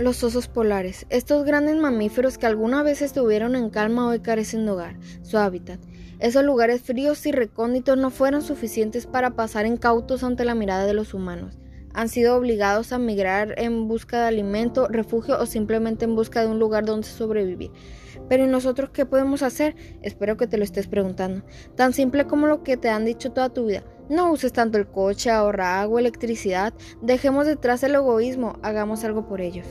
Los osos polares, estos grandes mamíferos que alguna vez estuvieron en calma hoy carecen de hogar, su hábitat. Esos lugares fríos y recónditos no fueron suficientes para pasar incautos ante la mirada de los humanos. Han sido obligados a migrar en busca de alimento, refugio o simplemente en busca de un lugar donde sobrevivir. Pero ¿y nosotros qué podemos hacer? Espero que te lo estés preguntando. Tan simple como lo que te han dicho toda tu vida. No uses tanto el coche, ahorra agua, electricidad, dejemos detrás el egoísmo, hagamos algo por ellos.